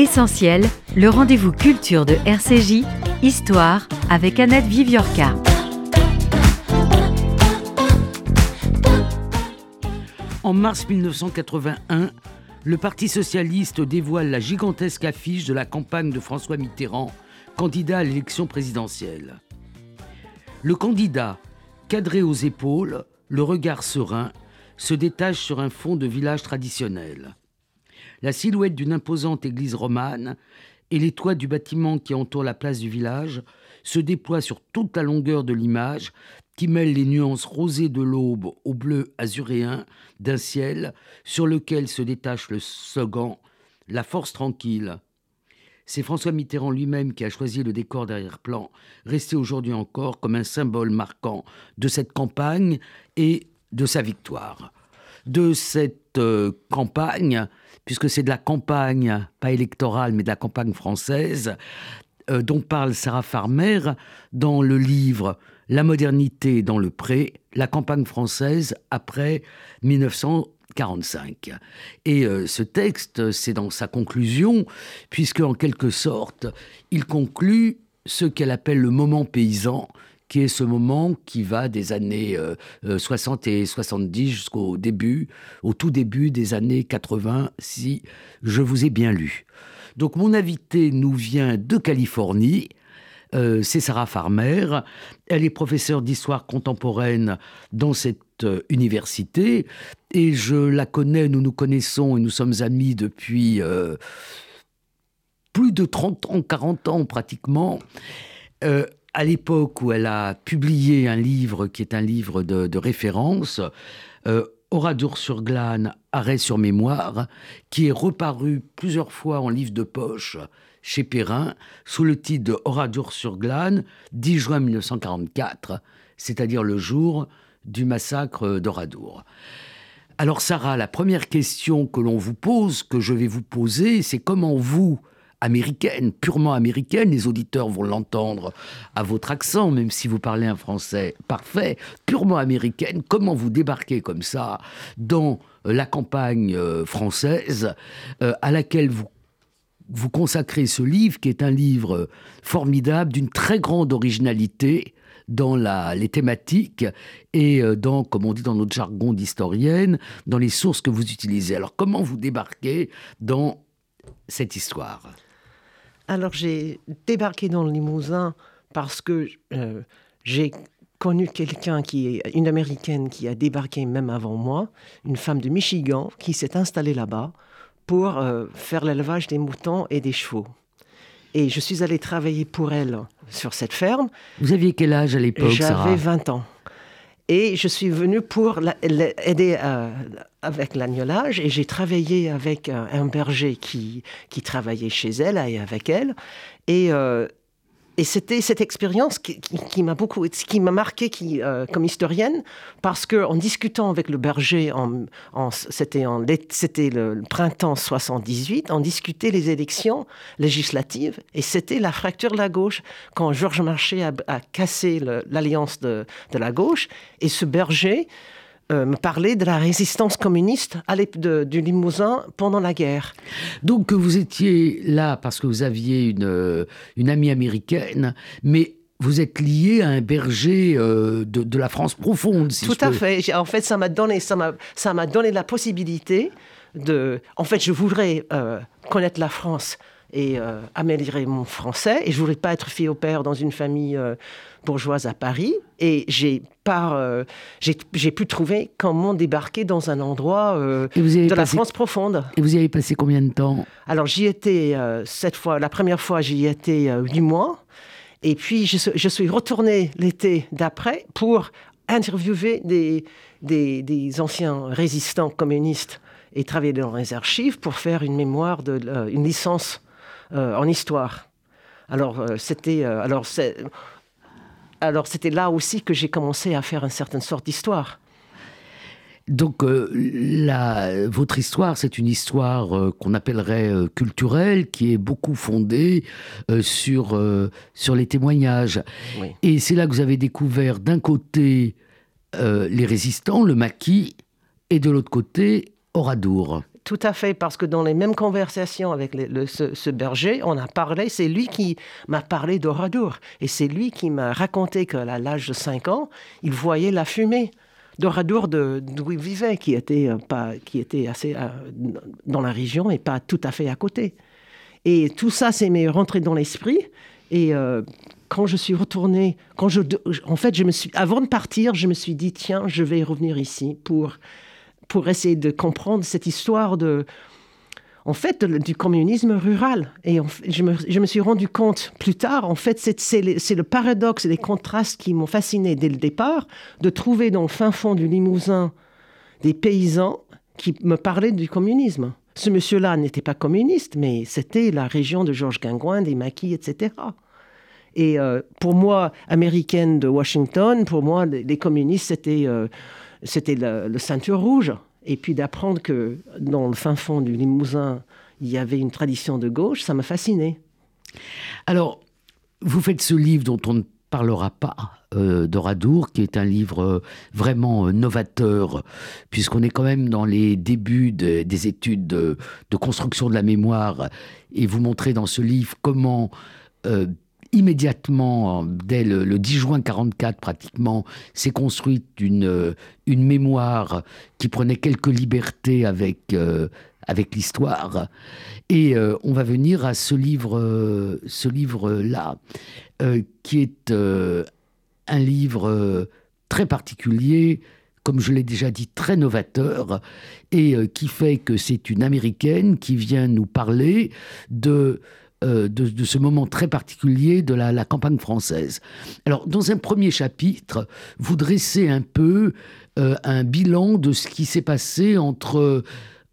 Essentiel, le rendez-vous culture de RCJ, Histoire avec Annette Viviorca. En mars 1981, le Parti socialiste dévoile la gigantesque affiche de la campagne de François Mitterrand, candidat à l'élection présidentielle. Le candidat, cadré aux épaules, le regard serein, se détache sur un fond de village traditionnel. La silhouette d'une imposante église romane et les toits du bâtiment qui entoure la place du village se déploient sur toute la longueur de l'image qui mêle les nuances rosées de l'aube au bleu azuréen d'un ciel sur lequel se détache le second, la force tranquille. C'est François Mitterrand lui-même qui a choisi le décor d'arrière-plan, resté aujourd'hui encore comme un symbole marquant de cette campagne et de sa victoire. De cette euh, campagne, puisque c'est de la campagne, pas électorale, mais de la campagne française, euh, dont parle Sarah Farmer dans le livre La modernité dans le pré, la campagne française après 1945. Et euh, ce texte, c'est dans sa conclusion, puisque en quelque sorte, il conclut ce qu'elle appelle le moment paysan, qui est ce moment qui va des années 60 euh, euh, et 70 jusqu'au début, au tout début des années 80, si je vous ai bien lu. Donc mon invité nous vient de Californie. Euh, c'est Sarah Farmer. Elle est professeure d'histoire contemporaine dans cette université et je la connais, nous nous connaissons et nous sommes amis depuis plus de 30 ans, 40 ans pratiquement à l'époque où elle a publié un livre qui est un livre de, référence, euh, Oradour sur glane, Arrêt sur mémoire, qui est reparu plusieurs fois en livre de poche chez Perrin sous le titre de Oradour sur glane, 10 juin 1944, c'est-à-dire le jour du massacre d'Oradour. Alors Sarah, la première question que l'on vous pose, que je vais vous poser, c'est comment vous, américaine, purement américaine, les auditeurs vont l'entendre à votre accent, même si vous parlez un français parfait, purement américaine, comment vous débarquez comme ça dans euh, la campagne euh, française euh, à laquelle vous consacrez ce livre, qui est un livre formidable, d'une très grande originalité dans les thématiques et dans, comme on dit dans notre jargon d'historienne, dans les sources que vous utilisez. Alors comment vous débarquez dans cette histoire? Alors j'ai débarqué dans le Limousin parce que euh, j'ai connu quelqu'un qui est une américaine qui a débarqué même avant moi, une femme de Michigan qui s'est installée là-bas pour euh, faire l'élevage des moutons et des chevaux. Et je suis allée travailler pour elle sur cette ferme. Vous aviez quel âge à l'époque J'avais 20 ans. Et je suis venue pour l'aider euh, avec l'agnolage et j'ai travaillé avec un, berger qui, qui travaillait chez elle et avec elle. Et, euh, et c'était cette expérience qui, m'a beaucoup, qui m'a marqué qui, euh, comme historienne, parce que en discutant avec le berger, c'était, le printemps 78, on discutait les élections législatives, et c'était la fracture de la gauche. Quand Georges Marchais a, cassé l'alliance de la gauche, et ce berger euh, me parler de la résistance communiste à de, du Limousin pendant la guerre. Donc vous étiez là parce que vous aviez une, euh, une amie américaine, mais vous êtes lié à un berger euh, de, de, la France profonde. Si Tout à fait. En fait, ça m'a donné, ça m'a, ça m'a donné la possibilité de. En fait, je voudrais connaître la France et améliorer mon français. Et je voulais pas être fille au père dans une famille bourgeoise à Paris. Et j'ai euh, j'ai pu trouver comment débarquer dans un endroit euh, de la France profonde. Et vous y avez passé combien de temps? Alors j'y étais euh, cette fois, la première fois j'y étais huit mois. Et puis je, je suis retourné l'été d'après pour interviewer des, des, des, anciens résistants communistes et travailler dans les archives pour faire une mémoire, de, une licence en histoire. Alors c'était alors alors c'était là aussi que j'ai commencé à faire une certaine sorte d'histoire. Donc euh, votre histoire, c'est une histoire euh, qu'on appellerait euh, culturelle, qui est beaucoup fondée sur, sur les témoignages. Et c'est là que vous avez découvert d'un côté les résistants, le maquis, et de l'autre côté Oradour. Tout à fait, parce que dans les mêmes conversations avec ce, berger, on a parlé, c'est lui qui m'a parlé d'Oradour. Et c'est lui qui m'a raconté qu'à l'âge de 5 ans, il voyait la fumée d'Oradour d'où il vivait, qui était, euh, pas, qui était assez euh, dans la région et pas tout à fait à côté. Et tout ça, c'est m'est rentré dans l'esprit. Et euh, quand je suis retournée, quand je, en fait, je me suis, avant de partir, je me suis dit, tiens, je vais revenir ici pour pour essayer de comprendre cette histoire de, en fait, du communisme rural. Et je, me, suis rendu compte plus tard, en fait, c'est le, paradoxe et les contrastes qui m'ont fasciné dès le départ, de trouver dans le fin fond du Limousin des paysans qui me parlaient du communisme. Ce monsieur-là n'était pas communiste, mais c'était la région de Georges Guingouin, des maquis, etc. Et euh, pour moi, américaine de Washington, pour moi, les, communistes, c'était... Euh, c'était le, ceinture rouge. Et puis d'apprendre que dans le fin fond du Limousin, il y avait une tradition de gauche, ça m'a fasciné. Alors, vous faites ce livre dont on ne parlera pas euh, d'Oradour, qui est un livre euh, vraiment euh, novateur, puisqu'on est quand même dans les débuts des études de, construction de la mémoire, et vous montrez dans ce livre comment immédiatement, dès le, 10 juin 44 pratiquement, s'est construite une, euh, une mémoire qui prenait quelques libertés avec, euh, avec l'histoire. Et euh, on va venir à ce livre, ce livre-là, qui est un livre très particulier, comme je l'ai déjà dit, très novateur, et qui fait que c'est une Américaine qui vient nous parler de euh, de, ce moment très particulier de la, campagne française. Alors, dans un premier chapitre, vous dressez un peu euh, un bilan de ce qui s'est passé entre,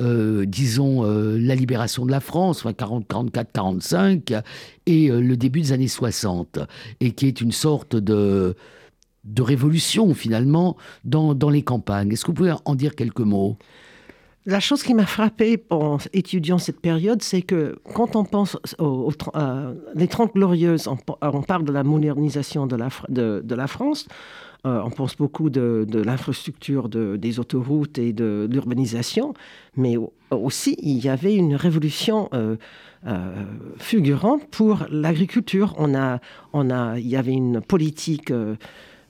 euh, disons, la libération de la France, enfin 40, 44, 45, et le début des années 60, et qui est une sorte de de révolution finalement dans, dans les campagnes. Est-ce que vous pouvez en dire quelques mots? La chose qui m'a frappé en étudiant cette période, c'est que quand on pense aux, les Trente Glorieuses, on, parle de la modernisation de la, de, la France, euh, on pense beaucoup de, l'infrastructure des autoroutes et de l'urbanisation, mais aussi il y avait une révolution euh, euh, fulgurante pour l'agriculture. On a, on a, il y avait une politique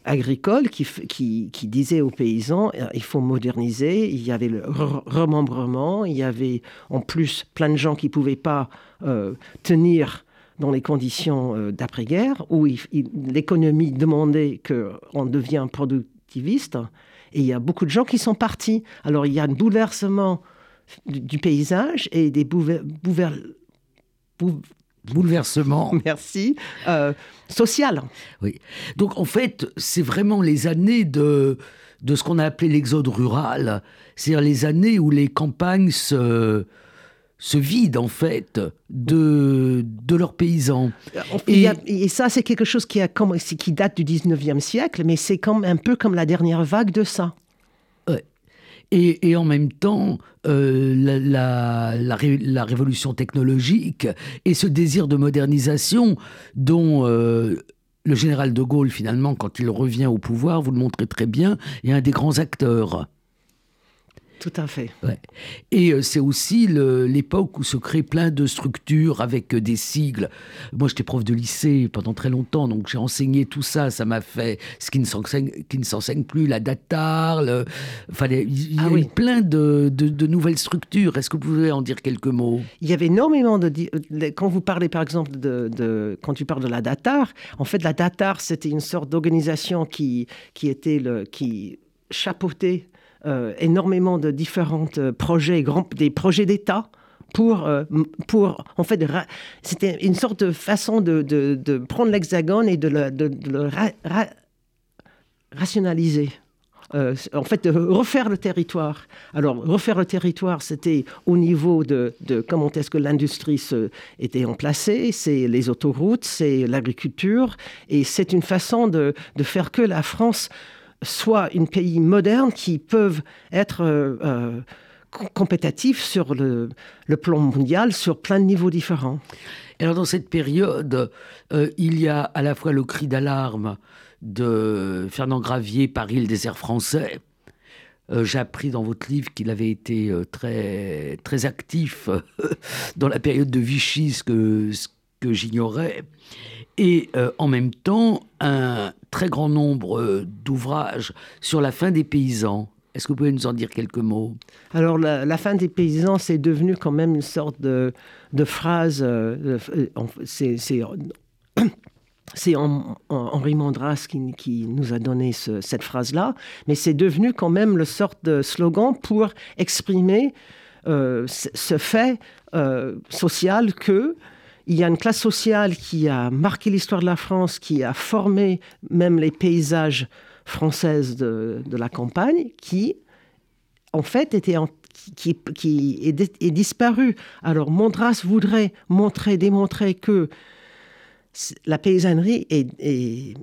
agricole qui, disait aux paysans euh, il faut moderniser. Il y avait le remembrement, il y avait en plus plein de gens qui ne pouvaient pas euh, tenir dans les conditions euh, d'après-guerre, où l'économie demandait qu'on devienne productiviste. Et il y a beaucoup de gens qui sont partis. Alors il y a un bouleversement du, paysage et des bouleversements bouleversement. Merci. Euh, social. Oui. Donc en fait, c'est vraiment les années de, de ce qu'on a appelé l'exode rural, c'est-à-dire les années où les campagnes se, se vident en fait de, de leurs paysans. Et, et ça, c'est quelque chose qui, a, qui date du 19e siècle, mais c'est comme, un peu comme la dernière vague de ça et, en même temps euh, la, la, révolution technologique et ce désir de modernisation dont euh, le général de Gaulle, finalement, quand il revient au pouvoir, vous le montrez très bien, est un des grands acteurs. Tout à fait. Et euh, c'est aussi l'époque où se créent plein de structures avec euh, des sigles. Moi, j'étais prof de lycée pendant très longtemps, donc j'ai enseigné tout ça. Ça m'a fait ce qui ne s'enseigne plus, la datar. Le... Enfin, il y a ah plein de, nouvelles structures. Est-ce que vous pouvez en dire quelques mots? Il y avait énormément de. Quand vous parlez, par exemple, de, quand tu parles de la datar, en fait, la datar, c'était une sorte d'organisation qui, qui était le. qui chapeautait euh, énormément de différents euh, projets, des projets d'État pour, euh, pour, en fait, c'était une sorte de façon de, prendre l'hexagone et de le, rationaliser. en fait, refaire le territoire. Alors, refaire le territoire, c'était au niveau de, comment est-ce que l'industrie était emplacée, c'est les autoroutes, c'est l'agriculture, et c'est une façon de, faire que la France soit un pays moderne qui peuvent être euh, euh, compétitifs sur le, plan mondial, sur plein de niveaux différents. Alors dans cette période, euh, il y a à la fois le cri d'alarme de Fernand Gravier par île des airs français, J'ai appris dans votre livre qu'il avait été très, très actif dans la période de Vichy, ce que, j'ignorais. Et en même temps, un très grand nombre d'ouvrages sur la fin des paysans. Est-ce que vous pouvez nous en dire quelques mots? Alors, la, fin des paysans, c'est devenu quand même une sorte de, de phrase. Euh, c'est c'est Henri Mandras qui, qui, nous a donné cette phrase-là, mais c'est devenu quand même le sorte de slogan pour exprimer euh, ce fait euh, social que il y a une classe sociale qui a marqué l'histoire de la France, qui a formé même les paysages française de, la campagne qui, en fait, était qui, est, disparue. Alors, Mondras voudrait montrer, démontrer que la paysannerie est, est,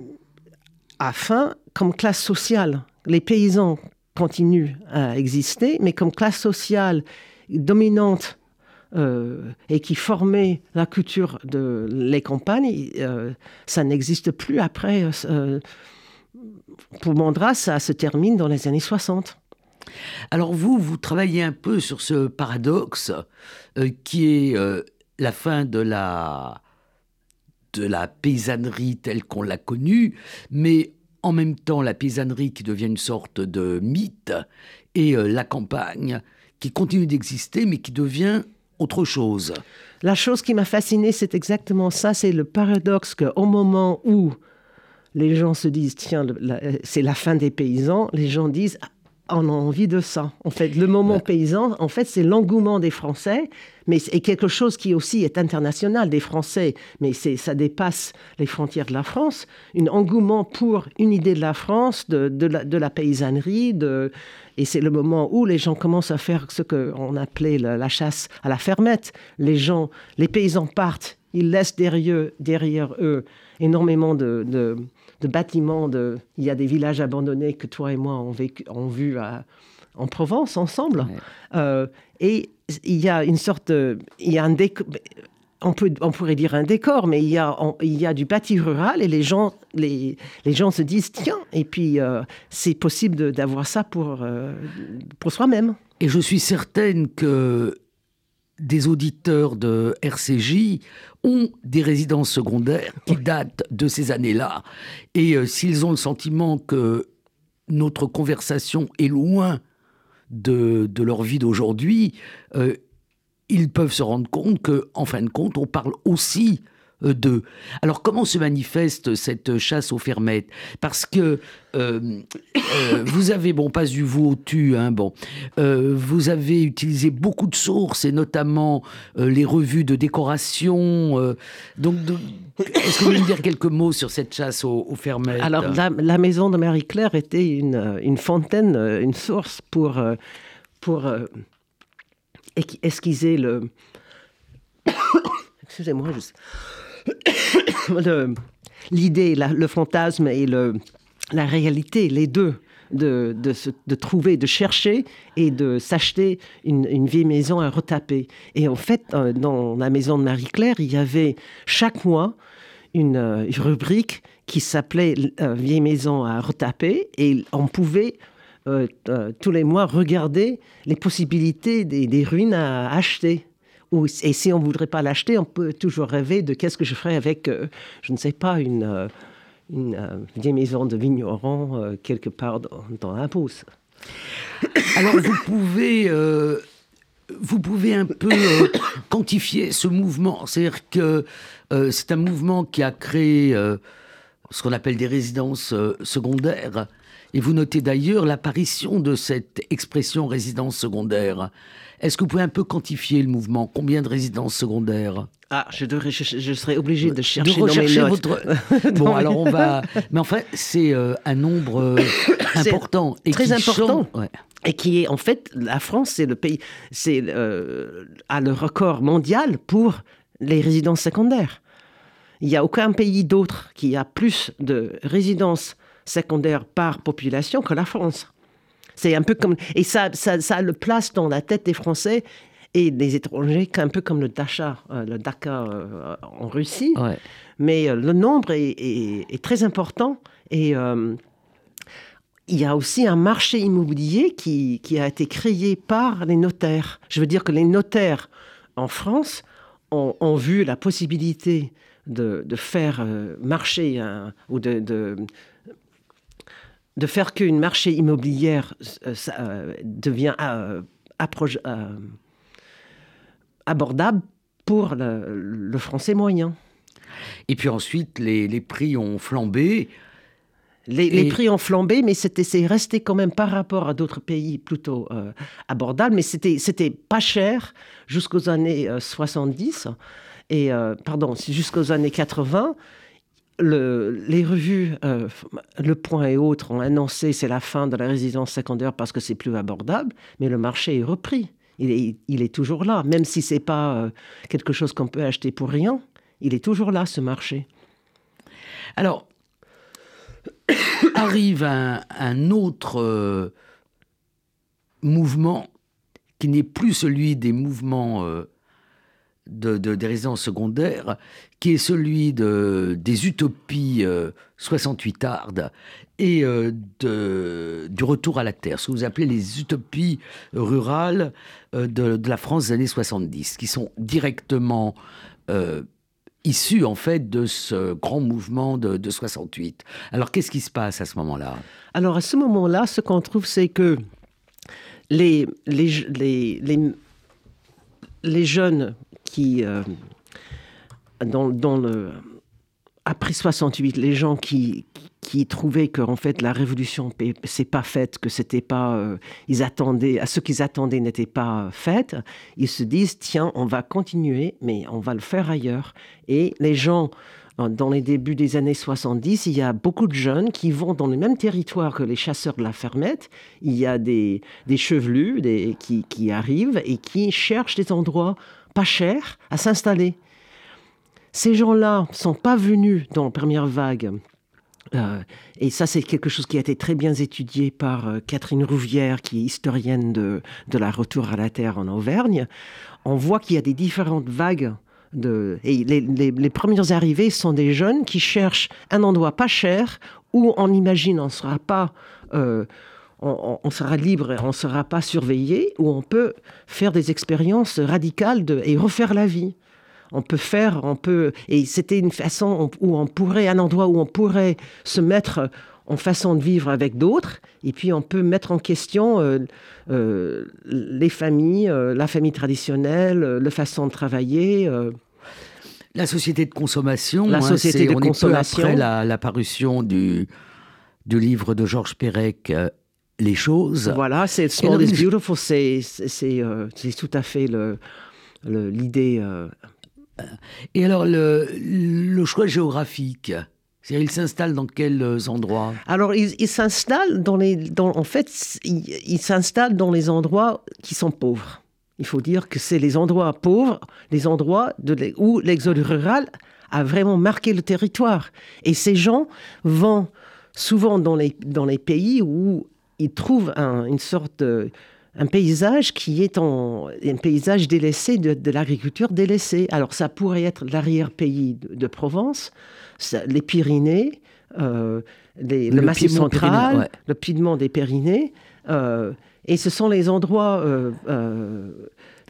a fin comme classe sociale. Les paysans continuent à exister, mais comme classe sociale dominante euh, et qui formait la culture de les campagnes, euh, ça n'existe plus après euh, pour Mandras, ça se termine dans les années 60. Alors vous, vous travaillez un peu sur ce paradoxe euh, qui est euh, la fin de la, de la paysannerie telle qu'on l'a connue, mais en même temps la paysannerie qui devient une sorte de mythe et euh, la campagne qui continue d'exister mais qui devient autre chose. La chose qui m'a fasciné, c'est exactement ça, c'est le paradoxe qu'au moment où les gens se disent, tiens, c'est la fin des paysans, les gens disent, ah, on a envie de ça. En fait, le moment paysan, en fait, c'est l'engouement des Français, mais c'est quelque chose qui aussi est international des Français, mais c'est ça dépasse les frontières de la France. Un engouement pour une idée de la France, de, de, la, de la, paysannerie, de, et c'est le moment où les gens commencent à faire ce qu'on appelait la, chasse à la fermette. Les gens, les paysans partent, ils laissent derrière, derrière eux énormément de de bâtiments. De... Il y a des villages abandonnés que toi et moi on, vécu, vu en Provence ensemble. Euh, et il y a une sorte, il y a un On, peut, on pourrait dire un décor, mais il y a, il y a du bâti rural et les gens, les, les gens se disent tiens, et puis euh, c'est possible d'avoir ça pour, euh, pour soi-même. Et je suis certaine que des auditeurs de RCJ ont des résidences secondaires qui datent de ces années-là. Et euh, s'ils ont le sentiment que notre conversation est loin de, leur vie d'aujourd'hui, ils peuvent se rendre compte qu'en fin de compte, on parle aussi euh, d'eux. Alors comment se manifeste cette chasse aux fermettes? Parce que euh, euh, vous avez, bon, pas du vous au tu, hein, bon, vous avez utilisé beaucoup de sources et notamment les revues de décoration. donc, est-ce que vous pouvez me dire quelques mots sur cette chasse aux, fermettes? Alors, la, maison de Marie-Claire était une, une, fontaine, une source pour, pour esquiser le. Excusez-moi, l'idée, le fantasme et le, la réalité, les deux. De, de, trouver, de chercher et de s'acheter une, vieille maison à retaper. Et en fait, euh, dans la maison de Marie-Claire, il y avait chaque mois une, euh, rubrique qui s'appelait euh, Vieille maison à retaper et on pouvait tous les mois regarder les possibilités des, ruines à acheter et si on ne voudrait pas l'acheter, on peut toujours rêver de qu'est-ce que je ferais avec, euh, je ne sais pas, une, euh, euh, vieille maison de vigneron quelque part dans, la Beauce. Alors vous pouvez, vous pouvez un peu quantifier ce mouvement. C'est-à-dire que c'est un mouvement qui a créé ce qu'on appelle des résidences secondaires. Et vous notez d'ailleurs l'apparition de cette expression résidence secondaire. Est-ce que vous pouvez un peu quantifier le mouvement? Combien de résidences secondaires? Ah, je, devrais, je, serais obligé de chercher dans mes notes. Votre... bon, alors on va. Mais en fait, c'est euh, un nombre euh, important et très important. Et qui est en fait la France, c'est le pays, c'est euh, a le record mondial pour les résidences secondaires. Il n'y a aucun pays d'autre qui a plus de résidences secondaires par population que la France. C'est un peu comme. Et ça, ça, le place dans la tête des Français et des étrangers, un peu comme le Dacha, euh, le Dakar euh, en Russie. Mais euh, le nombre est, très important et il y a aussi un marché immobilier qui, a été créé par les notaires. Je veux dire que les notaires en France ont, vu la possibilité de, faire euh, marcher ou de, de, faire qu'une marché immobilière euh, euh, devient abordable pour le, français moyen. Et puis ensuite, les prix ont flambé. Les, prix ont flambé, mais c'était c'est resté quand même par rapport à d'autres pays plutôt euh, abordable. Mais c'était pas cher jusqu'aux années 70 euh, et euh, pardon jusqu'aux années 80. Le, les revues Le Point et autres ont annoncé c'est la fin de la résidence secondaire parce que c'est plus abordable, mais le marché est repris. Il est, toujours là, même si c'est pas quelque chose qu'on peut acheter pour rien. Il est toujours là, ce marché. Alors, arrive un, autre euh, mouvement qui n'est plus celui des mouvements euh, de, des résidences secondaires, qui est celui de, des utopies 68 euh, ardes et de, du retour à la terre, ce que vous appelez les utopies rurales de, la France des années 70, qui sont directement issu en fait de ce grand mouvement de, 68. Alors qu'est-ce qui se passe à ce moment-là? Alors à ce moment-là, ce qu'on trouve, c'est que les, les, les, les, jeunes qui, euh, dans, dans, le, après 68, les gens qui, qui trouvaient que en fait la révolution s'est pas faite, que c'était pas, euh, ils attendaient, à ce qu'ils attendaient n'était pas fait, ils se disent tiens, on va continuer, mais on va le faire ailleurs. Et les gens euh, dans les débuts des années 70, il y a beaucoup de jeunes qui vont dans le même territoire que les chasseurs de la fermette. Il y a des, des chevelus des, qui, qui arrivent et qui cherchent des endroits pas chers à s'installer. Ces gens-là ne sont pas venus dans la première vague. Euh, et ça, c'est quelque chose qui a été très bien étudié par euh, Catherine Rouvière, qui est historienne de, de, la retour à la Terre en Auvergne. On voit qu'il y a des différentes vagues. De, et les, premières arrivées sont des jeunes qui cherchent un endroit pas cher où on imagine on sera pas euh, on, sera libre, on ne sera pas surveillé, où on peut faire des expériences radicales de, et refaire la vie on peut faire, on peut. Et c'était une façon où on pourrait, un endroit où on pourrait se mettre en façon de vivre avec d'autres, et puis on peut mettre en question euh, euh, les familles, euh, la famille traditionnelle, la façon de travailler. La société de consommation. La hein, société de consommation. après la, parution du, du livre de Georges Perec, Les choses. Voilà, c'est Small is Beautiful, c'est tout à fait l'idée et alors, le, choix géographique il s'installe dans quels endroits? Alors, il, s'installe dans les. Dans, en fait, il, s'installe dans les endroits qui sont pauvres. Il faut dire que c'est les endroits pauvres, les endroits de, où l'exode rural a vraiment marqué le territoire. Et ces gens vont souvent dans les, dans les pays où ils trouvent une sorte de un paysage qui est en, un paysage délaissé de, l'agriculture délaissée. Alors ça pourrait être l'arrière-pays de, Provence, les Pyrénées, euh, le, Massif central, le Piémont des Pyrénées. Euh, et ce sont les endroits euh,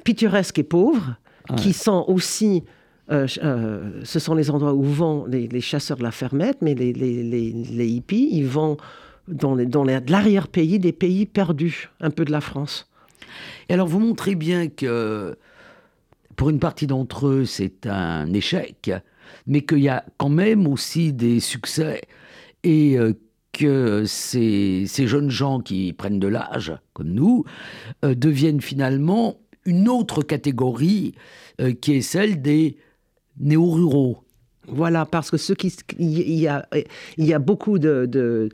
pittoresques et pauvres qui sont aussi ce sont les endroits où vont les, chasseurs de la fermette, mais les, les hippies, ils vont dans, l'arrière-pays des pays perdus, un peu de la France. Et alors vous montrez bien que pour une partie d'entre eux, c'est un échec, mais qu'il y a quand même aussi des succès et euh, que ces, jeunes gens qui prennent de l'âge, comme nous, euh, deviennent finalement une autre catégorie euh, qui est celle des néo-ruraux. Voilà, parce que ce qui, il y a, il y a beaucoup de, de,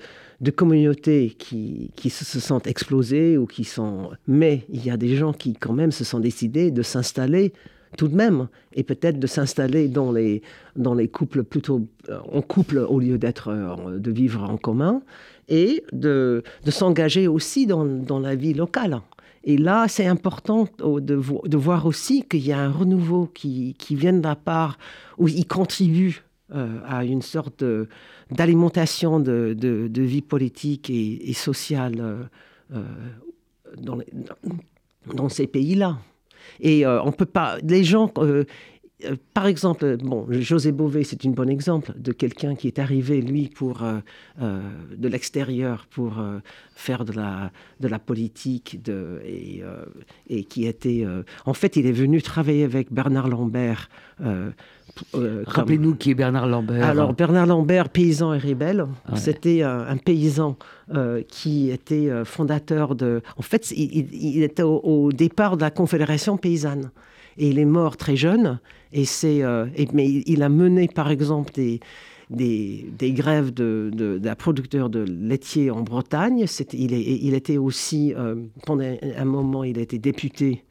communautés qui, qui, se sentent explosées ou qui sont. Mais il y a des gens qui, quand même, se sont décidés de s'installer tout de même et peut-être de s'installer dans les, dans les couples plutôt euh, en couple au lieu d'être euh, de vivre en commun et de, de s'engager aussi dans, dans la vie locale. Et là, c'est important de, de, voir aussi qu'il y a un renouveau qui, qui vient de la part où ils contribuent à une sorte d'alimentation de, vie politique et, sociale dans, dans, ces pays-là. Et on peut pas. Les gens euh, par exemple, bon, José Bové, c'est un bon exemple de quelqu'un qui est arrivé, lui, pour, euh, euh, de l'extérieur pour faire de la, de la politique de, et, et qui était... en fait, il est venu travailler avec Bernard Lambert. Rappelez-nous qui est Bernard Lambert. Alors, Bernard Lambert, paysan et rebelle, c'était un, paysan qui était fondateur de... En fait, il, était au départ de la Confédération paysanne et il est mort très jeune. Et c'est, euh, mais il a mené, par exemple, des, des, grèves de, de, producteurs de laitiers en Bretagne. il, est, il, était aussi, euh, pendant un moment, il été député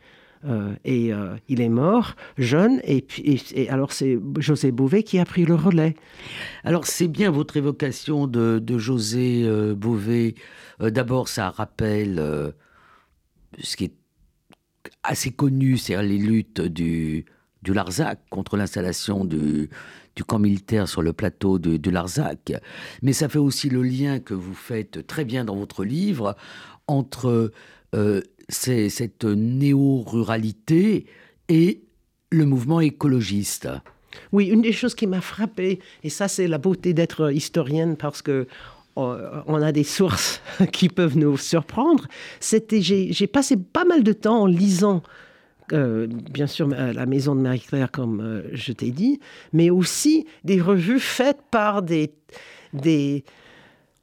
euh, et il est mort jeune. Et, puis, et, alors c'est José Bové qui a pris le relais. Alors c'est bien votre évocation de, José Bové. D'abord, ça rappelle ce qui est assez connu, c'est les luttes du, du Larzac contre l'installation du, du, camp militaire sur le plateau du Larzac. Mais ça fait aussi le lien que vous faites très bien dans votre livre entre euh, cette néo-ruralité et le mouvement écologiste. Oui, une des choses qui m'a frappée, et ça c'est la beauté d'être historienne parce que on a des sources qui peuvent nous surprendre. J'ai passé pas mal de temps en lisant euh, bien sûr la maison de Marie-Claire, comme euh, je t'ai dit, mais aussi des revues faites par des,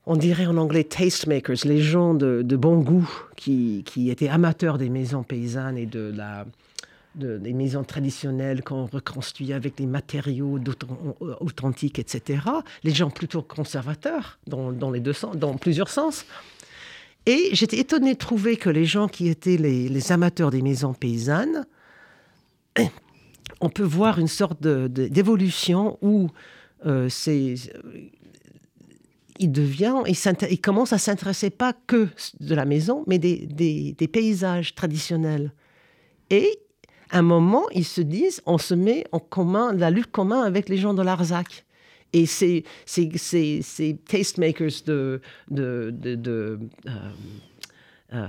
on dirait en anglais tastemakers, les gens de, bon goût qui, étaient amateurs des maisons paysannes et de la, des maisons traditionnelles qu'on reconstruit avec des matériaux authentiques, etc. Les gens plutôt conservateurs dans, les deux sens, dans plusieurs sens. Et j'étais étonnée de trouver que les gens qui étaient les, amateurs des maisons paysannes, on peut voir une sorte d'évolution où euh, c'est il devient, il, commence à s'intéresser pas que de la maison, mais des, des, des paysages traditionnels. Et un moment, ils se disent, on se met en commun, la lutte commune avec les gens de l'Arzac. Et ces, ces, ces, ces tastemakers de, de, de, euh, euh,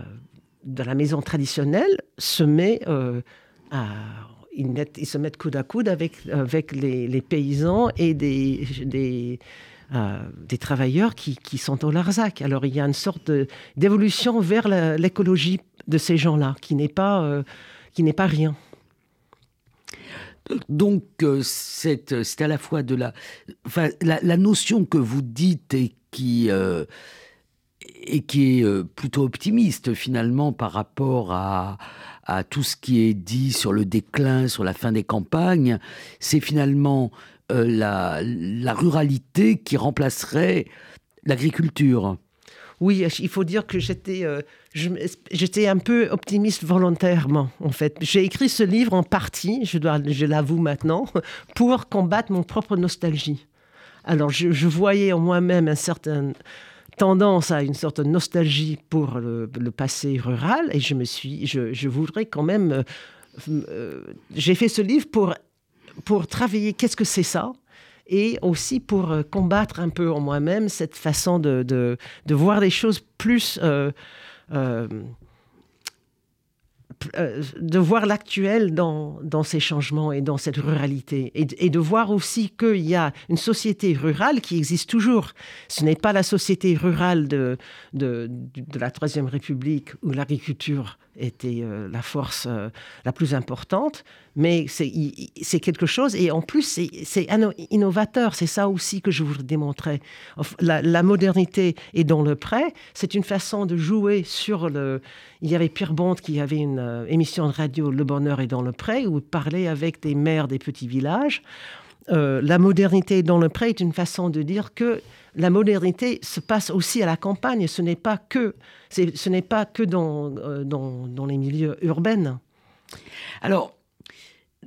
de, la maison traditionnelle se met euh, à, ils, mettent, se mettent coude à coude avec, avec les, les paysans et des, des, des travailleurs qui, qui, sont au Larzac. Alors il y a une sorte d'évolution vers l'écologie de ces gens-là qui n'est pas, qui n'est pas rien. Donc, euh, c'est à la fois de la, enfin, la, notion que vous dites et qui, euh, et qui est euh, plutôt optimiste finalement par rapport à, à tout ce qui est dit sur le déclin, sur la fin des campagnes, c'est finalement la, ruralité qui remplacerait l'agriculture. Oui, il faut dire que j'étais, euh, j'étais un peu optimiste volontairement, en fait. J'ai écrit ce livre en partie, je, je l'avoue maintenant, pour combattre mon propre nostalgie. Alors, je, voyais en moi-même une certaine tendance à une sorte de nostalgie pour le, passé rural, et je me suis, je, voudrais quand même, euh, euh, j'ai fait ce livre pour pour travailler qu'est-ce que c'est ça et aussi pour euh, combattre un peu en moi-même cette façon de, de, voir les choses plus... de voir l'actuel dans, ces changements et dans cette ruralité. Et, de voir aussi qu'il y a une société rurale qui existe toujours. Ce n'est pas la société rurale de, la Troisième République où l'agriculture était euh, la force euh, la plus importante, mais c'est quelque chose, et en plus c'est innovateur, c'est ça aussi que je voudrais démontrer. La, modernité est dans le prêt, c'est une façon de jouer sur le... Il y avait Pierre Bond qui avait une euh, émission de radio, Le Bonheur est dans le prêt, où il parlait avec des maires des petits villages. la modernité dans le prêt est une façon de dire que la modernité se passe aussi à la campagne. Ce n'est pas que, ce pas que dans, euh, dans, dans, les milieux urbains. Alors,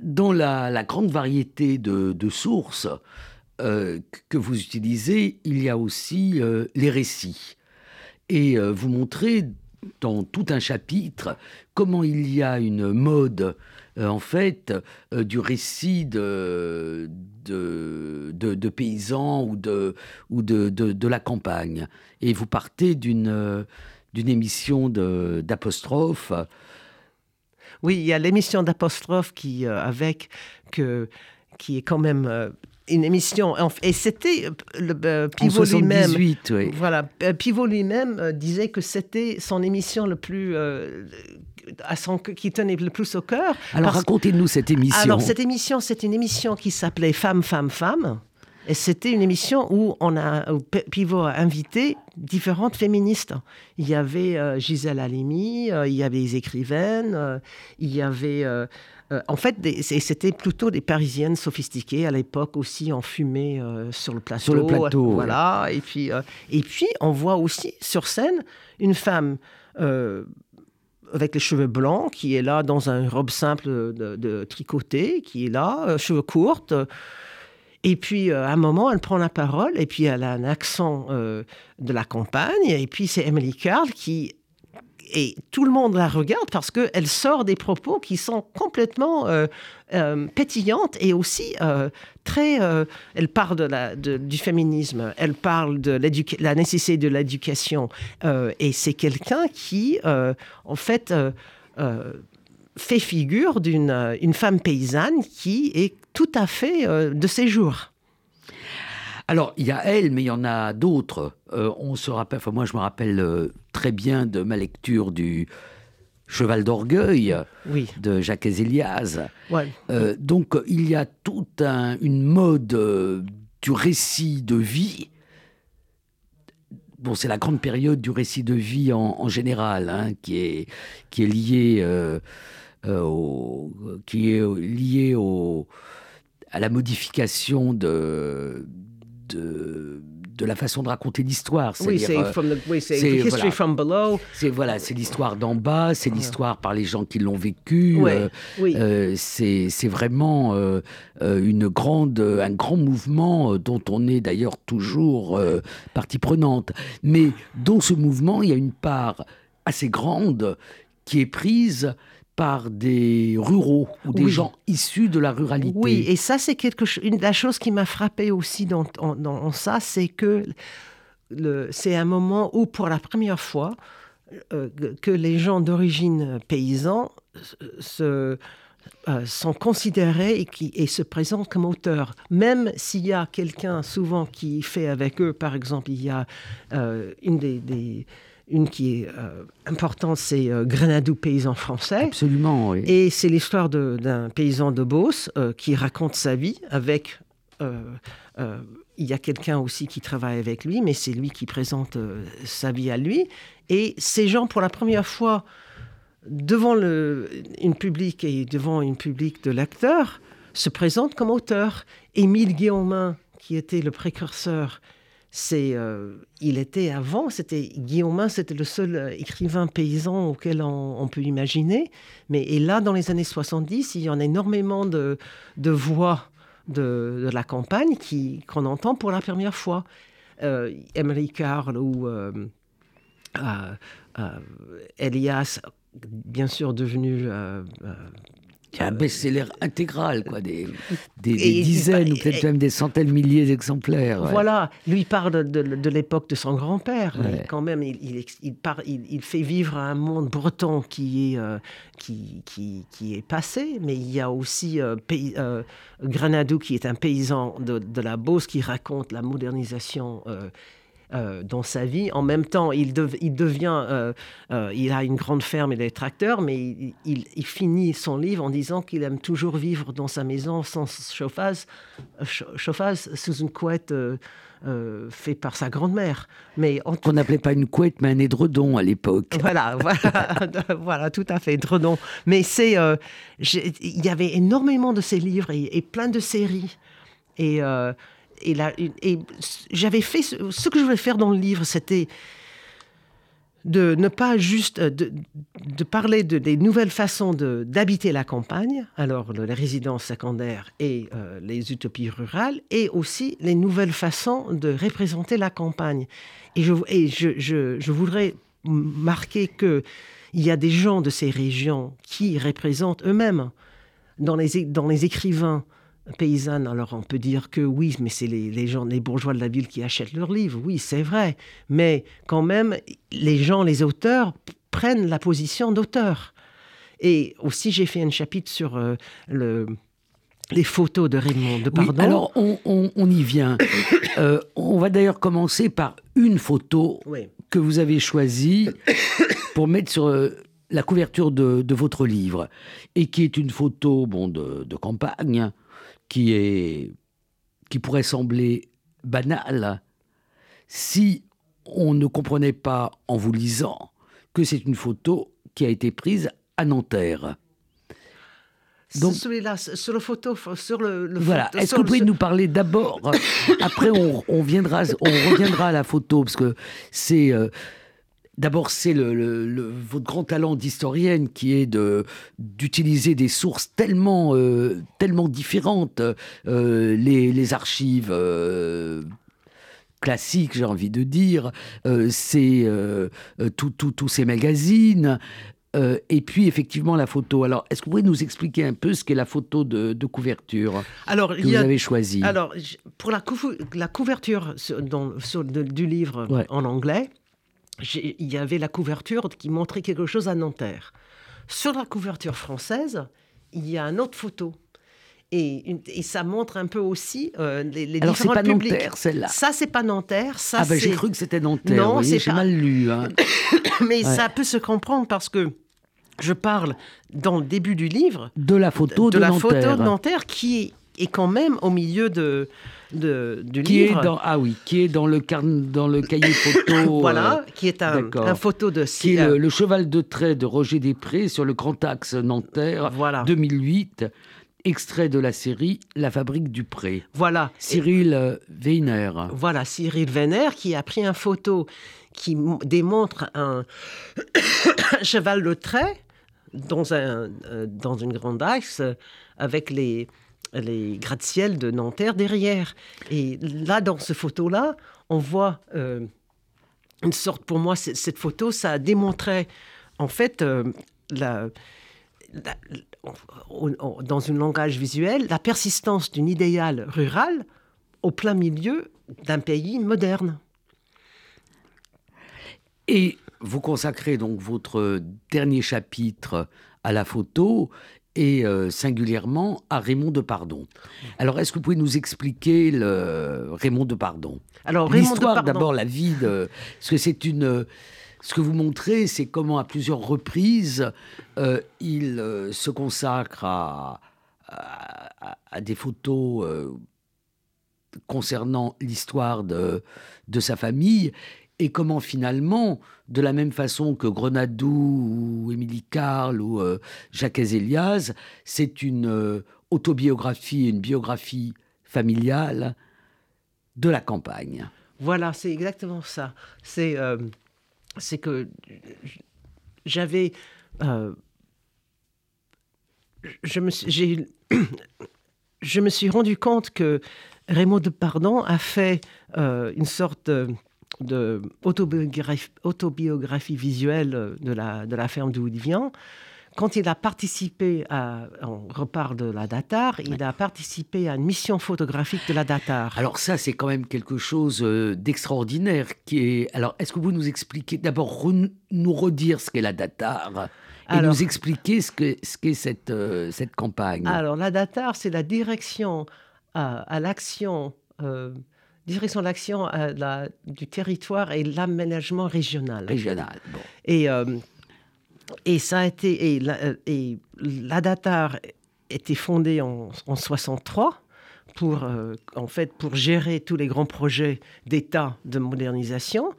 dans la, grande variété de, sources euh, que vous utilisez, il y a aussi euh, les récits. Et vous montrez dans tout un chapitre comment il y a une mode euh, en fait, euh, du récit de, de, paysans ou, de, ou de, la campagne. Et vous partez d'une d'une émission d'apostrophe. Oui, il y a l'émission d'apostrophe qui, euh, avec, que, qui est quand même une émission. Et c'était le Pivot lui-même. Voilà, Pivot lui-même disait que c'était son émission le plus à son, qui tenait le plus au cœur. Alors racontez-nous cette émission. Alors cette émission, c'est une émission qui s'appelait Femme, Femme, Femme. Et c'était une émission où on a Pivot a invité différentes féministes. Il y avait euh, Gisèle Halimi, euh, il y avait des écrivaines, euh, il y avait en fait, c'était plutôt des Parisiennes sophistiquées à l'époque aussi en fumée sur le plateau. Sur le plateau. Voilà. Et puis, et puis, on voit aussi sur scène une femme avec les cheveux blancs, qui est là dans une robe simple de, tricoté, qui est là, euh, cheveux courts. Et puis, euh, à un moment, elle prend la parole, et puis elle a un accent euh, de la campagne, et puis c'est Emily Carl qui et tout le monde la regarde parce qu'elle sort des propos qui sont complètement euh, pétillantes et aussi très... elle parle de la, du féminisme, elle parle de la nécessité de l'éducation. et c'est quelqu'un qui, en fait, fait figure d'une une femme paysanne qui est tout à fait de ses jours. Alors, il y a elle, mais il y en a d'autres. Euh, on se rappelle, enfin, moi, je me rappelle euh, très bien de ma lecture du Cheval d'orgueil de Jacques. Euh, donc, il y a toute une mode du récit de vie. Bon, c'est la grande période du récit de vie en, général, hein, qui est qui est liée au, qui est lié au à la modification de de, de la façon de raconter l'histoire. Oui, c'est oui, history from below. C'est voilà, c'est l'histoire d'en bas, c'est l'histoire par les gens qui l'ont vécu. Euh, oui. Euh, c'est vraiment euh, une grande, un grand mouvement dont on est d'ailleurs toujours partie prenante. Mais dans ce mouvement, il y a une part assez grande qui est prise par des ruraux ou des gens issus de la ruralité. Oui, et ça, c'est quelque chose. Une la chose qui m'a frappé aussi dans, dans, ça, c'est que c'est un moment où, pour la première fois, euh, que les gens d'origine paysan se, euh, sont considérés et, qui, et se présentent comme auteurs. Même s'il y a quelqu'un souvent qui fait avec eux, par exemple, il y a euh, une des une qui est euh, importante, c'est euh, Grenadou paysan français. Absolument, oui. Et c'est l'histoire d'un paysan de Beauce euh, qui raconte sa vie avec. il y a quelqu'un aussi qui travaille avec lui, mais c'est lui qui présente sa vie à lui. Et ces gens, pour la première fois, devant le, une public et devant une public de lecteurs, se présentent comme auteurs. Émile Guillaumin, qui était le précurseur c'est, euh, il était avant, c'était Guillaumin, c'était le seul euh, écrivain paysan auquel on, peut imaginer. Mais et là, dans les années 70, il y en a énormément de, voix de, la campagne qui, qu'on entend pour la première fois. Euh, Emery Carl ou euh, Elias, bien sûr devenu y a un best-seller intégral, quoi, des, des, dizaines ou peut-être même des centaines de milliers d'exemplaires. Voilà, lui parle de, l'époque de son grand-père. Quand même, il, il, il, fait vivre un monde breton qui est, euh, qui, qui, qui, est passé, mais il y a aussi euh, pays, euh, Granadou qui est un paysan de, de, la Beauce qui raconte la modernisation euh, dans sa vie. En même temps, il, il devient, euh, euh, il a une grande ferme et des tracteurs, mais il, finit son livre en disant qu'il aime toujours vivre dans sa maison sans chauffage, chauffage sous une couette. fait par sa grand-mère. Mais on n'appelait pas une couette, mais un édredon à l'époque. Voilà, voilà, tout à fait, édredon. Mais c'est, il y avait énormément de ces livres et, et plein de séries. Et et, et j'avais fait ce, que je voulais faire dans le livre, c'était de ne pas juste euh, de, parler de, des nouvelles façons d'habiter la campagne, alors les résidences secondaires et euh, les utopies rurales, et aussi les nouvelles façons de représenter la campagne. Et je, et voudrais marquer que il y a des gens de ces régions qui représentent eux-mêmes dans les, dans les écrivains paysannes. Alors on peut dire que oui, mais c'est les, gens, les bourgeois de la ville qui achètent leurs livres. Oui, c'est vrai. Mais quand même, les gens, les auteurs prennent la position d'auteur. Et aussi, j'ai fait un chapitre sur euh, le, les photos de Raymond de Pardon. alors, on, y vient. Euh, on va d'ailleurs commencer par une photo que vous avez choisie pour mettre sur euh, la couverture de, votre livre, et qui est une photo bon, de, de campagne, qui, est, qui pourrait sembler banale si on ne comprenait pas en vous lisant que c'est une photo qui a été prise à Nanterre. Donc, celui-là, sur la photo, sur le. voilà. Est-ce que vous pouvez nous parler d'abord? Après, on, viendra, on reviendra à la photo parce que c'est. Euh, d'abord, c'est le, votre grand talent d'historienne qui est de d'utiliser des sources tellement euh, tellement différentes, euh, les, les, archives classiques, j'ai envie de dire, c'est tous ces magazines, euh, et puis effectivement la photo. Alors, est-ce que vous pouvez nous expliquer un peu ce qu'est la photo de, couverture alors, que vous avez choisie? Alors, pour la, la couverture dans, du livre en anglais, il y avait la couverture qui montrait quelque chose à Nanterre. Sur la couverture française, il y a une autre photo. Et, et, ça montre un peu aussi euh, les, les Alors, c'est pas publics. Nanterre, celle-là. Ça, c'est pas Nanterre. Ça, ah, ben j'ai cru que c'était Nanterre. Non, c'est j'ai mal lu. Hein. Mais ça peut se comprendre parce que je parle dans le début du livre de la photo de, de la photo de Nanterre qui est quand même au milieu de, de du qui livre. Est dans, ah oui, qui est dans le, dans le cahier photo. voilà, euh, qui est un, un, photo de... Qui est le, cheval de trait de Roger Després sur le grand axe Nanterre, voilà. 2008 extrait de la série La fabrique du pré. Voilà. Cyril euh, Weiner. Voilà, Cyril Weiner qui a pris un photo qui démontre un cheval de trait dans, un, euh, dans une grande axe avec les, les gratte-ciel de Nanterre derrière. Et là, dans cette photo-là, on voit euh, une sorte, pour moi, cette photo, ça démontrait en fait euh, dans un langage visuel la persistance d'une idéal rural au plein milieu d'un pays moderne. Et vous consacrez donc votre dernier chapitre à la photo et euh, singulièrement à Raymond de Pardon. Alors, est-ce que vous pouvez nous expliquer le Raymond de Pardon? Alors, l'histoire d'abord, la vie de, parce que c'est une, ce que vous montrez, c'est comment à plusieurs reprises euh, il euh, se consacre à, à, des photos concernant l'histoire de, de sa famille et comment finalement, de la même façon que Grenadou ou Émilie Carle ou euh, Jacques Elias, c'est une euh, autobiographie, une biographie familiale de la campagne. Voilà, c'est exactement ça. C'est euh, que j'avais je me suis, je me suis rendu compte que Raymond de Pardon a fait une sorte de autobiographie, visuelle de la, de la ferme d'où il vient. Quand il a participé à, on repart de la Datar, il a participé à une mission photographique de la Datar. Alors ça, c'est quand même quelque chose euh, d'extraordinaire. Qui est... Alors, est-ce que vous nous expliquez d'abord nous redire ce qu'est la Datar et nous expliquer ce qu'est ce qu'est cette, euh, cette campagne? Alors, la Datar, c'est la direction à, à l'action euh, direction d'action euh, du territoire et l'aménagement régional. Régional, bon. Et, euh, et ça a été. Et la, euh, et était fondée en, en 63 pour, en fait, pour gérer tous les grands projets d'État de modernisation.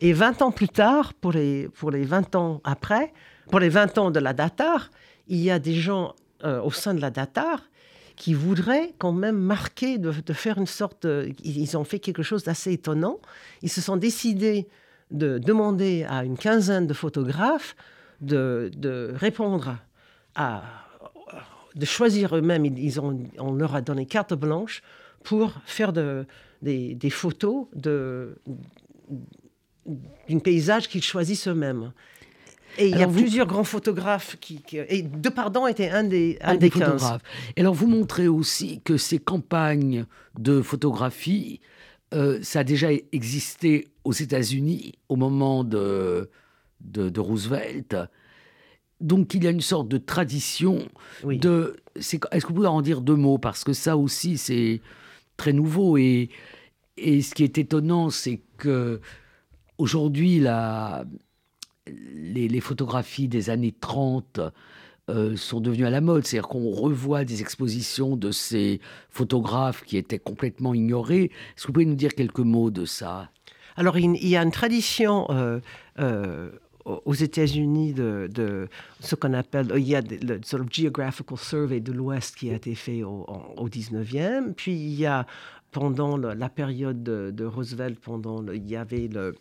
Et 20 ans plus tard, pour les, pour les 20 ans après, pour les 20 ans de la DATAR, il y a des gens au sein de la DATAR qui voudraient quand même marquer, de, faire une sorte... ils ont fait quelque chose d'assez étonnant. Ils se sont décidés de demander à une quinzaine de photographes de, répondre à... de choisir eux-mêmes. Ils ont, on leur a donné carte blanche pour faire de, des, photos de, d'un paysage qu'ils choisissent eux-mêmes. Et il y a plusieurs grands photographes qui, et Depardon était un des, un, des, photographes. Et alors vous montrez aussi que ces campagnes de photographie, euh, ça a déjà existé aux États-Unis au moment de, de, Roosevelt. Donc il y a une sorte de tradition de. Est-ce que vous pouvez en dire deux mots? Parce que ça aussi c'est très nouveau et et ce qui est étonnant c'est que aujourd'hui la les, photographies des années 30 euh, sont devenues à la mode. C'est-à-dire qu'on revoit des expositions de ces photographes qui étaient complètement ignorés. Est-ce que vous pouvez nous dire quelques mots de ça? Alors, il, y a une tradition. Euh, euh, aux États-Unis de, ce qu'on appelle, il y a le sort of geographical survey de l'Ouest qui a été fait au, au 19e, puis il y a pendant la période de, Roosevelt, pendant il y avait le,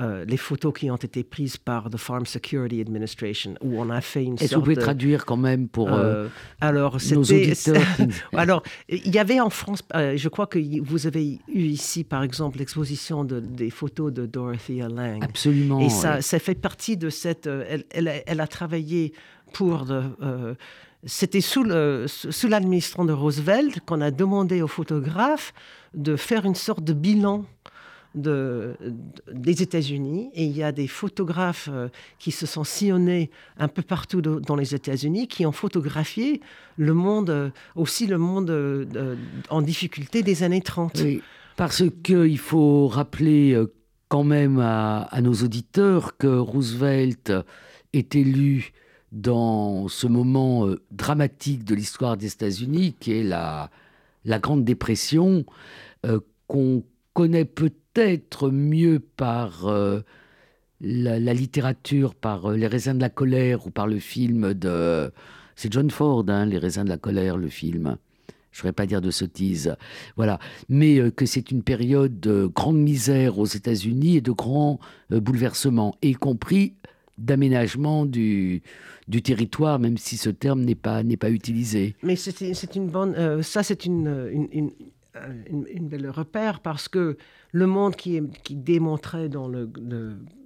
euh, les photos qui ont été prises par the Farm Security Administration, où on a fait une Est-ce que vous pouvez traduire quand même pour euh, euh alors, nos auditeurs Alors, il y avait en France, euh, je crois que vous avez eu ici, par exemple, l'exposition de, des photos de Dorothea Lange. Absolument. Et ça, ça fait partie de cette... Elle, elle, elle a travaillé pour... c'était sous l'administration de Roosevelt qu'on a demandé aux photographes de faire une sorte de bilan de, des États-Unis. Et il y a des photographes euh, qui se sont sillonnés un peu partout dans les États-Unis, qui ont photographié le monde, euh, aussi le monde euh, en difficulté des années 30. Oui, parce qu'il faut rappeler quand même à, à, nos auditeurs que Roosevelt est élu dans ce moment dramatique de l'histoire des États-Unis, qui est la, Grande Dépression, euh, qu'on connaît peut-être mieux par euh, la, littérature, par euh, Les raisins de la colère ou par le film de... C'est John Ford, hein, Les raisins de la colère, le film. Je ne voudrais pas dire de sottise. Voilà. Mais que c'est une période de grande misère aux États-Unis et de grands bouleversements, y compris d'aménagement du, du territoire, même si ce terme n'est pas, pas utilisé. Mais c'est une bonne. ça, c'est une, une, une, belle repère parce que le monde qui, qui démontrait dans le,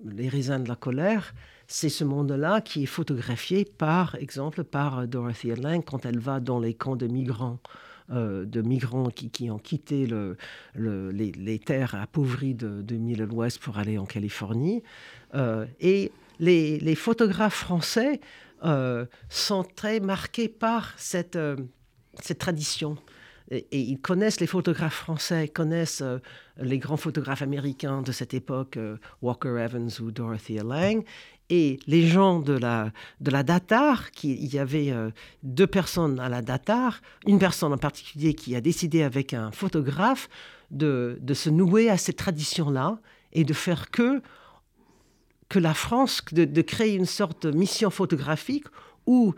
les raisins de la colère, c'est ce monde-là qui est photographié par exemple par Dorothy Lange quand elle va dans les camps de migrants. Euh, de migrants qui, qui, ont quitté le, les, les, terres appauvries de, de l'Ouest pour aller en Californie. Euh, et les, photographes français euh, sont très marqués par cette, cette tradition et, ils connaissent les photographes français, connaissent euh, les grands photographes américains de cette époque, euh, Walker Evans ou Dorothy Lange. Et les gens de la, de la Datar, qui, il y avait euh, deux personnes à la Datar, une personne en particulier qui a décidé avec un photographe de, de se nouer à cette tradition-là et de faire que, que la France, de, créer une sorte de mission photographique où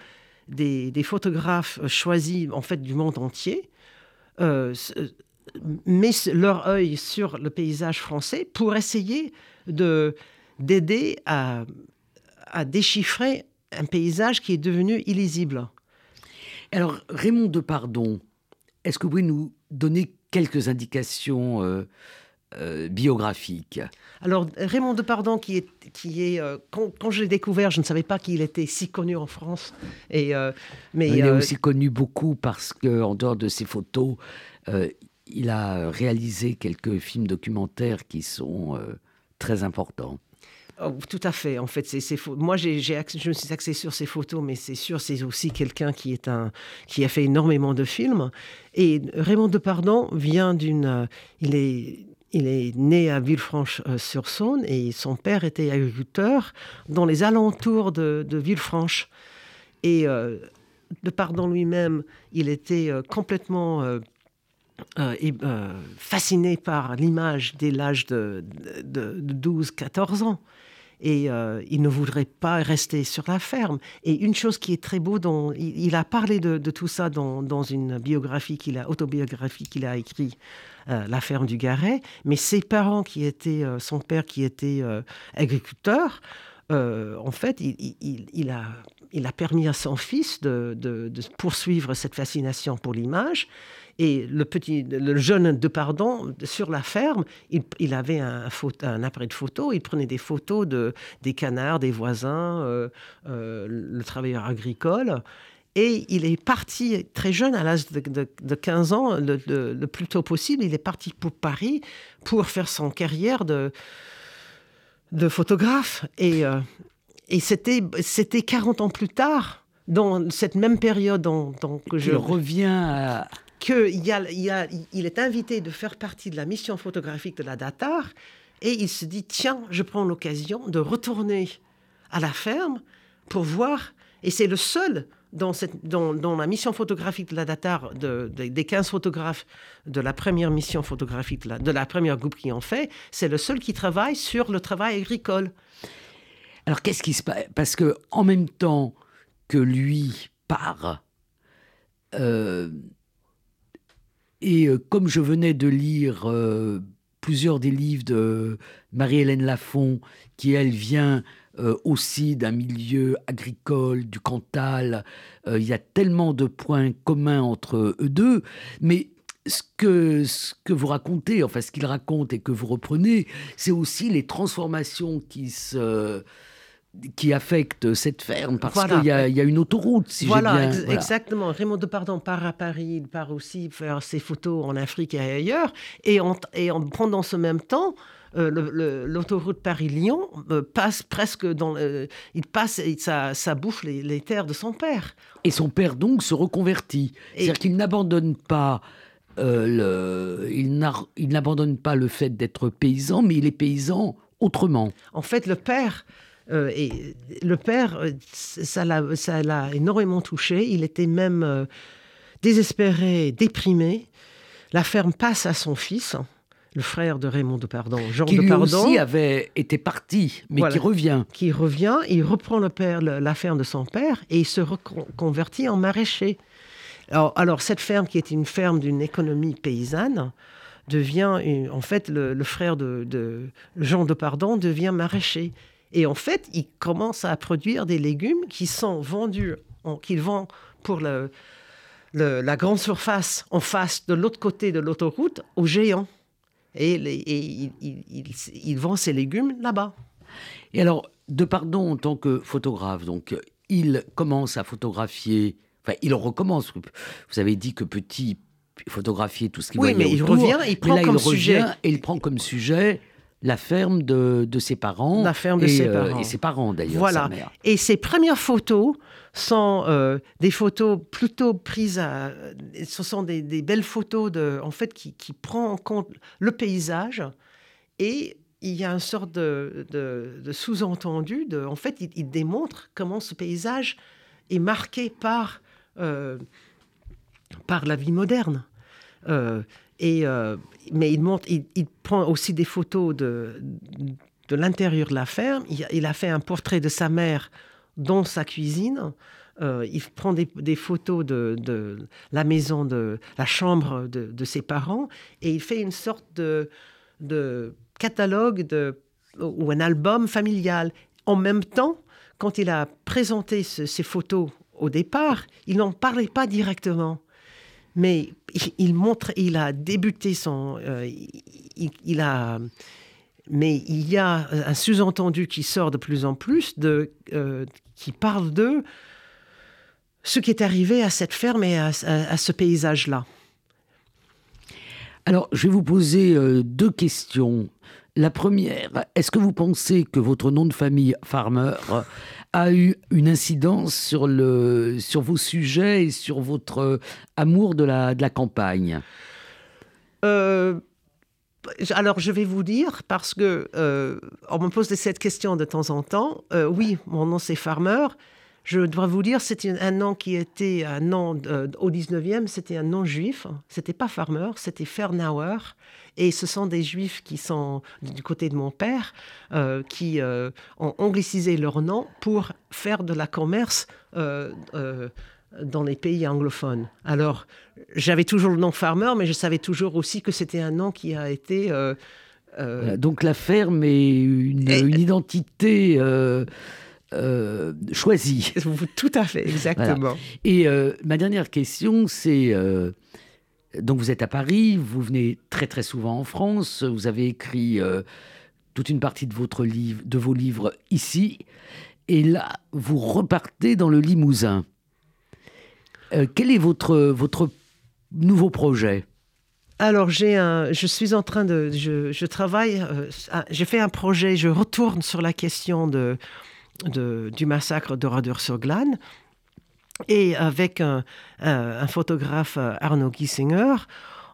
des, photographes choisis en fait du monde entier euh, mettent leur œil sur le paysage français pour essayer de, d'aider à, à déchiffrer un paysage qui est devenu illisible. Alors, Raymond Depardon, est-ce que vous pouvez nous donner quelques indications euh, euh, biographiques Alors, Raymond Depardon, qui est, qui est quand, quand je l'ai découvert, je ne savais pas qu'il était si connu en France. Et, mais, Il est aussi connu beaucoup parce qu'en dehors de ses photos, euh, il a réalisé quelques films documentaires qui sont euh, très importants. Oh, tout à fait. En fait, c'est, moi, j'ai, je me suis axé sur ces photos, mais c'est sûr, c'est aussi quelqu'un qui est un, qui a fait énormément de films. Et Raymond Depardon vient d'une, euh, il est, il est né à Villefranche-sur-Saône et son père était agriculteur dans les alentours de, Villefranche. Et Depardon lui-même, il était complètement euh, euh, fasciné par l'image dès l'âge de, 12-14 ans. Et euh, il ne voudrait pas rester sur la ferme. Et une chose qui est très beau, dont, il, a parlé de, tout ça dans, une biographie qu'il a, autobiographie qu'il a écrite, La ferme du Garret. Mais ses parents, qui étaient, son père qui était agriculteur, en fait, il, a, permis à son fils de, poursuivre cette fascination pour l'image. Et le petit, le jeune de pardon sur la ferme, il, avait un, appareil de photo. Il prenait des photos de des canards, des voisins, euh, euh, le travailleur agricole. Et il est parti très jeune, à l'âge de, 15 ans, le, plus tôt possible. Il est parti pour Paris pour faire son carrière de, de photographe. Et, euh, et c'était, c'était 40 ans plus tard, dans cette même période dans, que je... reviens à, qu'il il, est invité de faire partie de la mission photographique de la Datar et il se dit tiens, je prends l'occasion de retourner à la ferme pour voir. Et c'est le seul dans, la mission photographique de la Datar, de, des 15 photographes de la première mission photographique de la, de la première groupe qui en fait, c'est le seul qui travaille sur le travail agricole. Alors qu'est-ce qui se passe Parce que en même temps que lui part, euh, et euh, comme je venais de lire euh, plusieurs des livres de Marie-Hélène Lafont, qui elle vient euh, aussi d'un milieu agricole, du Cantal, il y a tellement de points communs entre eux deux, mais ce que, ce que vous racontez, enfin ce qu'il raconte et que vous reprenez, c'est aussi les transformations qui se qui affecte cette ferme parce qu'il y, a une autoroute, si voilà, j'ai bien... exactement. Raymond Depardon part à Paris, il part aussi faire ses photos en Afrique et ailleurs. Et en, et en pendant ce même temps, euh, l'autoroute Paris-Lyon euh, passe presque dans... il passe, et ça, ça bouffe les, terres de son père. Et son père donc se reconvertit. C'est-à-dire qu'il n'abandonne pas... Euh, le, il n'abandonne pas le fait d'être paysan, mais il est paysan autrement. En fait, le père euh, et le père, euh, ça l'a énormément touché. Il était même euh, désespéré, déprimé. La ferme passe à son fils, le frère de Raymond de Pardon, Jean qui de Pardon. aussi avait été parti, mais qui revient. Qui revient, il reprend le père, la ferme de son père et il se reconvertit en maraîcher. Alors, cette ferme, qui est une ferme d'une économie paysanne, devient, en fait, le, frère de, de Jean de Pardon devient maraîcher. Et en fait, il commence à produire des légumes qui sont vendus, qu'il vend pour le, la grande surface en face de l'autre côté de l'autoroute aux géants. Et, il, vend ses légumes là-bas. Et alors, de pardon en tant que photographe, donc il commence à photographier, enfin il recommence. Vous avez dit que petit photographier tout ce qui oui, mais il revient, il prend comme sujet et il prend comme sujet la ferme de, ses parents. La ferme de ses euh, parents. Et ses parents d'ailleurs. Voilà. Et ses premières photos sont euh, des photos plutôt prises à. Ce sont des, belles photos de, en fait, qui, qui prend en compte le paysage et il y a une sorte de, de, sous-entendu. De, en fait, il, démontre comment ce paysage est marqué par, euh, par la vie moderne. Et, euh, mais il, montre, il, prend aussi des photos de, de l'intérieur de la ferme. Il, a fait un portrait de sa mère dans sa cuisine. Euh, il prend des, photos de, de, la maison, de la chambre de, de, ses parents, et il fait une sorte de, de catalogue de, ou un album familial. En même temps, quand il a présenté ces photos au départ, il n'en parlait pas directement mais il, montre, il a débuté son, euh, il, a, mais il y a un sous-entendu qui sort de plus en plus euh, qui parle de ce qui est arrivé à cette ferme et à, ce paysage-là. Alors, je vais vous poser euh, deux questions. La première, est-ce que vous pensez que votre nom de famille, Farmer, a eu une incidence sur, le, sur vos sujets et sur votre euh, amour de la, de la campagne? Euh, alors, je vais vous dire, parce que euh, on me pose cette question de temps en temps. oui, mon nom c'est Farmer. Je dois vous dire, c'était un nom qui était un nom au 19e, c'était un nom juif. C'était pas Farmer, c'était Fernauer. Et ce sont des juifs qui sont du côté de mon père, euh, qui euh, ont anglicisé leur nom pour faire de la commerce euh, dans les pays anglophones. Alors, j'avais toujours le nom Farmer, mais je savais toujours aussi que c'était un nom qui a été donc la ferme est une, identité choisie. Tout à fait, exactement. Et ma dernière question, c'est donc vous êtes à Paris, vous venez très très souvent en France, vous avez écrit euh, toute une partie de, votre livre, de vos livres ici, et là vous repartez dans le Limousin. Euh, quel est votre, votre nouveau projet? Alors, j'ai un, je suis en train de, je, travaille, euh, j'ai fait un projet, je retourne sur la question de, de du massacre d'Oradur-sur-Glane. Et avec un, photographe, euh, Arnaud Giesinger,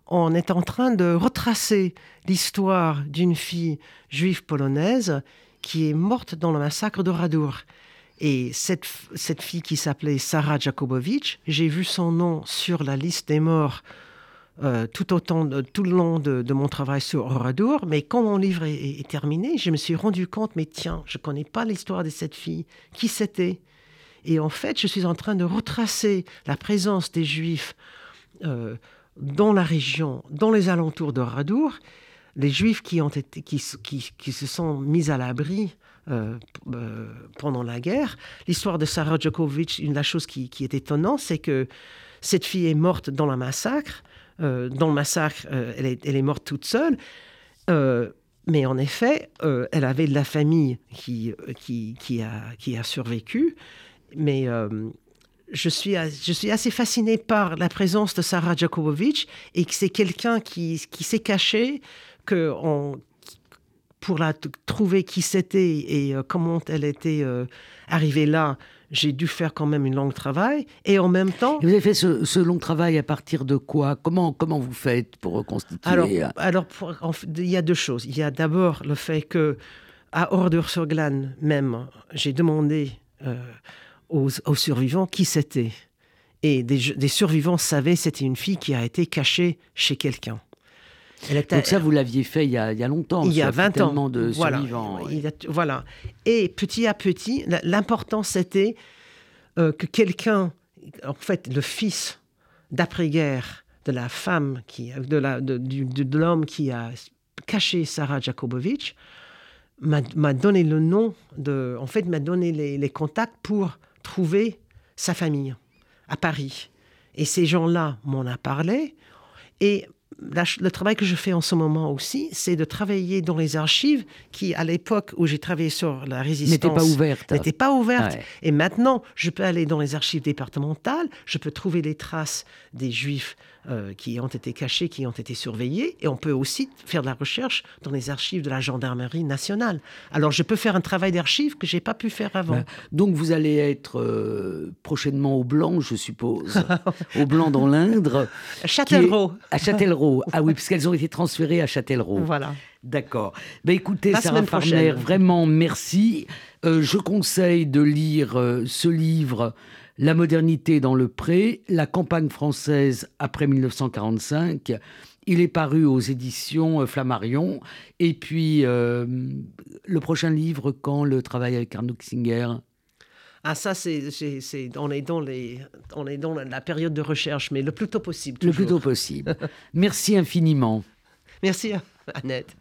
on est en train de retracer l'histoire d'une fille juive polonaise qui est morte dans le massacre de Radour. Et cette, cette fille qui s'appelait Sarah Jakubowicz, j'ai vu son nom sur la liste des morts euh, tout, autant tout le long de, mon travail sur Oradour. Mais quand mon livre est, terminé, je me suis rendu compte, mais tiens, je ne connais pas l'histoire de cette fille. Qui c'était? Et en fait, je suis en train de retracer la présence des Juifs euh, dans la région, dans les alentours de Radour, les Juifs qui, ont été, qui, qui, se sont mis à l'abri euh, pendant la guerre. L'histoire de Sarah Djokovic, une la chose qui est étonnante, c'est que cette fille est morte dans le massacre. Dans le massacre, elle est, elle, est, morte toute seule. mais en effet, elle avait de la famille qui, a, survécu mais euh, je, suis, assez fasciné par la présence de Sarah Jakubowicz et que c'est quelqu'un qui, s'est caché, que pour la trouver qui c'était et euh, comment elle était euh, arrivée là, j'ai dû faire quand même un long travail. Et en même temps... vous avez fait ce, long travail à partir de quoi? Comment, comment vous faites pour reconstituer? Alors, alors il y a deux choses. Il y a d'abord le fait que à Ordure-sur-Glane même, j'ai demandé aux, survivants qui c'était. Et des, survivants savaient que c'était une fille qui a été cachée chez quelqu'un. Donc ça, vous l'aviez fait il y, a, longtemps. Il y a 20 ans. de voilà. survivants. voilà. Et petit à petit, l'important c'était euh, que quelqu'un, en fait, le fils d'après-guerre de la femme, qui, de l'homme de, de, qui a caché Sarah Jakubowicz, m'a donné le nom de, en fait, m'a donné les, les contacts pour trouver sa famille à Paris. Et ces gens-là m'en ont parlé. Et le travail que je fais en ce moment aussi, c'est de travailler dans les archives qui, à l'époque où j'ai travaillé sur la résistance, n'étaient pas ouvertes. N'étaient pas ouvertes. Et maintenant, je peux aller dans les archives départementales, je peux trouver les traces des juifs euh, qui ont été cachés, qui ont été surveillés, et on peut aussi faire de la recherche dans les archives de la gendarmerie nationale. Alors je peux faire un travail d'archives que j'ai pas pu faire avant. Donc vous allez être euh, prochainement au Blanc, je suppose, au Blanc dans l'Indre. À Châtellerault. À Châtellerault. Ah oui, puisqu'elles ont été transférées à Châtellerault. Voilà. D'accord. Ben écoutez, Sarah Farner, vraiment merci. Euh, je conseille de lire ce livre la modernité dans le pré, la campagne française après 1945. Il est paru aux éditions euh, Flammarion. Et puis, euh, le prochain livre, quand le travail avec Arnaud Singer ah ça, c'est, on, est dans les, on est dans la période de recherche, mais le plus tôt possible. Le plus tôt possible. Merci infiniment. Merci Annette.